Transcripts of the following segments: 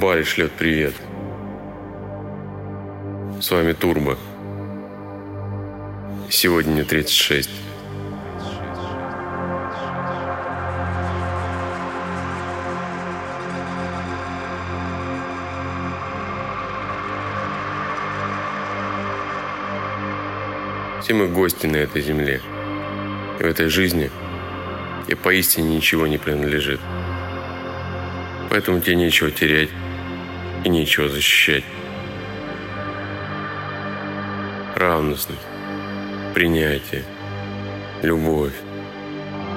Барри шлет привет. С вами Турбо. Сегодня мне 36. Все мы гости на этой земле. И в этой жизни и поистине ничего не принадлежит. Поэтому тебе нечего терять и нечего защищать. Равностность, принятие, любовь,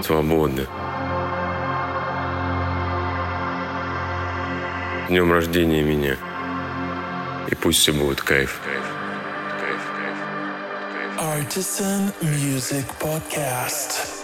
свобода. С днем рождения меня. И пусть все будет кайф. Artisan Music Podcast.